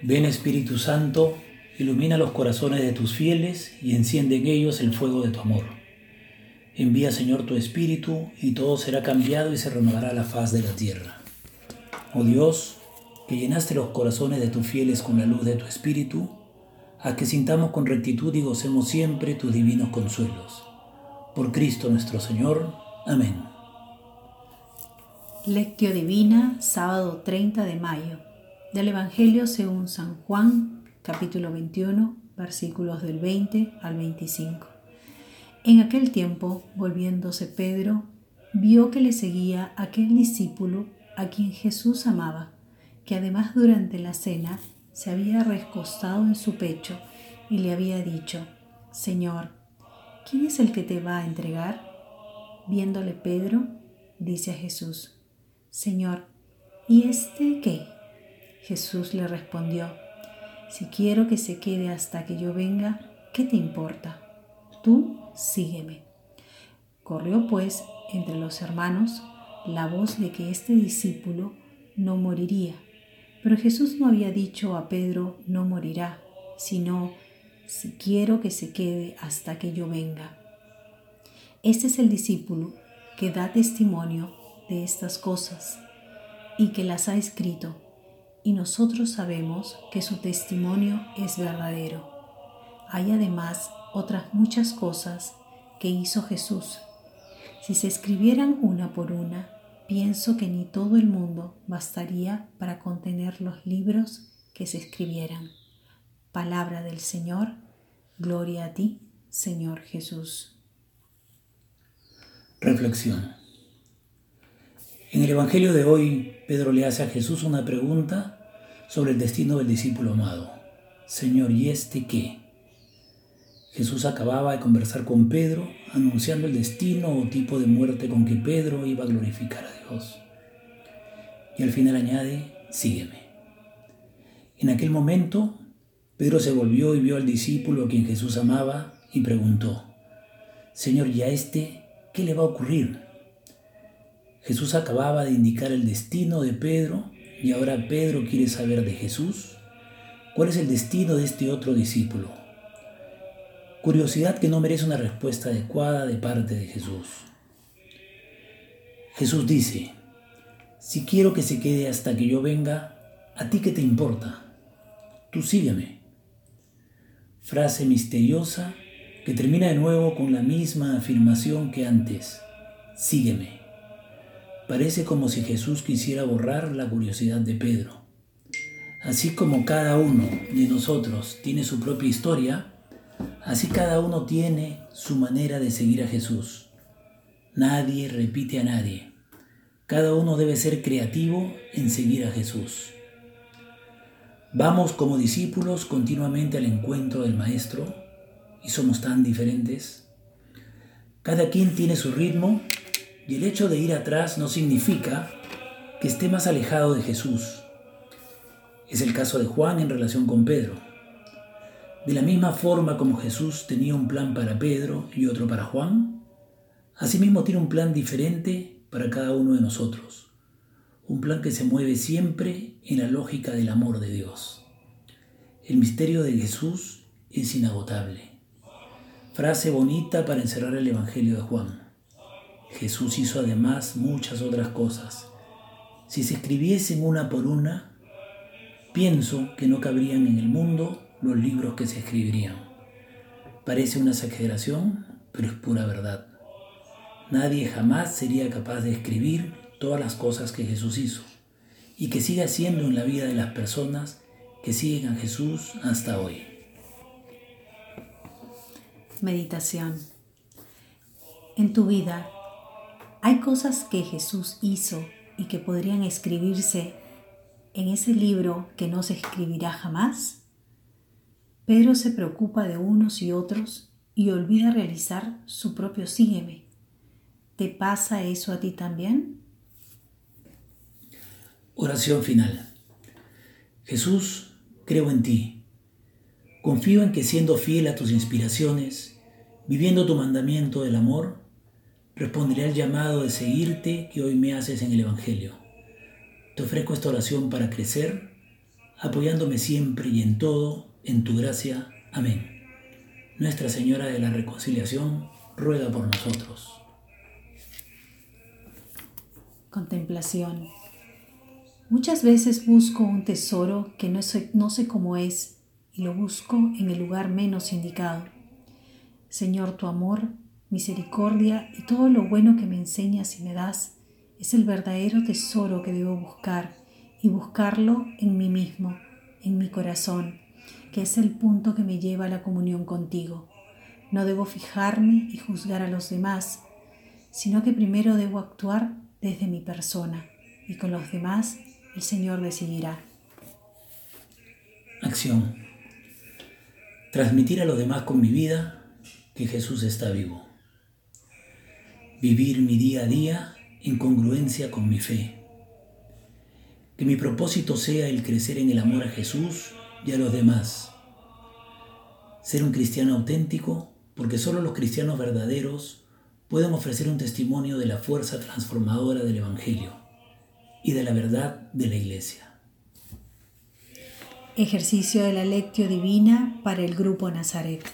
Ven Espíritu Santo, ilumina los corazones de tus fieles y enciende en ellos el fuego de tu amor. Envía Señor tu Espíritu y todo será cambiado y se renovará la faz de la tierra. Oh Dios, que llenaste los corazones de tus fieles con la luz de tu Espíritu, a que sintamos con rectitud y gocemos siempre tus divinos consuelos. Por Cristo nuestro Señor. Amén. Lectio Divina, sábado 30 de mayo del Evangelio según San Juan, capítulo 21, versículos del 20 al 25. En aquel tiempo, volviéndose Pedro, vio que le seguía aquel discípulo a quien Jesús amaba, que además durante la cena se había recostado en su pecho y le había dicho, Señor, ¿quién es el que te va a entregar? Viéndole Pedro, dice a Jesús, Señor, ¿y este qué? Jesús le respondió, si quiero que se quede hasta que yo venga, ¿qué te importa? Tú sígueme. Corrió pues entre los hermanos la voz de que este discípulo no moriría. Pero Jesús no había dicho a Pedro no morirá, sino si quiero que se quede hasta que yo venga. Este es el discípulo que da testimonio de estas cosas y que las ha escrito y nosotros sabemos que su testimonio es verdadero. Hay además otras muchas cosas que hizo Jesús. Si se escribieran una por una, pienso que ni todo el mundo bastaría para contener los libros que se escribieran. Palabra del Señor, gloria a ti, Señor Jesús. Reflexión. En el Evangelio de hoy, Pedro le hace a Jesús una pregunta sobre el destino del discípulo amado. Señor, ¿y este qué? Jesús acababa de conversar con Pedro, anunciando el destino o tipo de muerte con que Pedro iba a glorificar a Dios. Y al final añade, sígueme. En aquel momento, Pedro se volvió y vio al discípulo a quien Jesús amaba y preguntó, Señor, ¿y a este qué le va a ocurrir? Jesús acababa de indicar el destino de Pedro y ahora Pedro quiere saber de Jesús. ¿Cuál es el destino de este otro discípulo? Curiosidad que no merece una respuesta adecuada de parte de Jesús. Jesús dice, si quiero que se quede hasta que yo venga, ¿a ti qué te importa? Tú sígueme. Frase misteriosa que termina de nuevo con la misma afirmación que antes. Sígueme. Parece como si Jesús quisiera borrar la curiosidad de Pedro. Así como cada uno de nosotros tiene su propia historia, así cada uno tiene su manera de seguir a Jesús. Nadie repite a nadie. Cada uno debe ser creativo en seguir a Jesús. Vamos como discípulos continuamente al encuentro del Maestro y somos tan diferentes. Cada quien tiene su ritmo y el hecho de ir atrás no significa que esté más alejado de Jesús. Es el caso de Juan en relación con Pedro. De la misma forma como Jesús tenía un plan para Pedro y otro para Juan, asimismo tiene un plan diferente para cada uno de nosotros. Un plan que se mueve siempre en la lógica del amor de Dios. El misterio de Jesús es inagotable. Frase bonita para encerrar el Evangelio de Juan. Jesús hizo además muchas otras cosas. Si se escribiesen una por una, pienso que no cabrían en el mundo los libros que se escribirían. Parece una exageración, pero es pura verdad. Nadie jamás sería capaz de escribir todas las cosas que Jesús hizo y que sigue haciendo en la vida de las personas que siguen a Jesús hasta hoy. Meditación. En tu vida, hay cosas que Jesús hizo y que podrían escribirse en ese libro que no se escribirá jamás. Pedro se preocupa de unos y otros y olvida realizar su propio sígueme. ¿Te pasa eso a ti también? Oración final. Jesús, creo en ti. Confío en que siendo fiel a tus inspiraciones, viviendo tu mandamiento del amor, responderé al llamado de seguirte que hoy me haces en el Evangelio. Te ofrezco esta oración para crecer, apoyándome siempre y en todo en tu gracia. Amén. Nuestra Señora de la Reconciliación, ruega por nosotros. Contemplación. Muchas veces busco un tesoro que no sé, no sé cómo es y lo busco en el lugar menos indicado. Señor, tu amor, misericordia y todo lo bueno que me enseñas y me das es el verdadero tesoro que debo buscar y buscarlo en mí mismo, en mi corazón, que es el punto que me lleva a la comunión contigo. No debo fijarme y juzgar a los demás, sino que primero debo actuar desde mi persona y con los demás el Señor decidirá. Acción. Transmitir a los demás con mi vida que Jesús está vivo. Vivir mi día a día en congruencia con mi fe que mi propósito sea el crecer en el amor a Jesús y a los demás. Ser un cristiano auténtico, porque solo los cristianos verdaderos pueden ofrecer un testimonio de la fuerza transformadora del Evangelio y de la verdad de la Iglesia. Ejercicio de la lectio divina para el grupo Nazaret.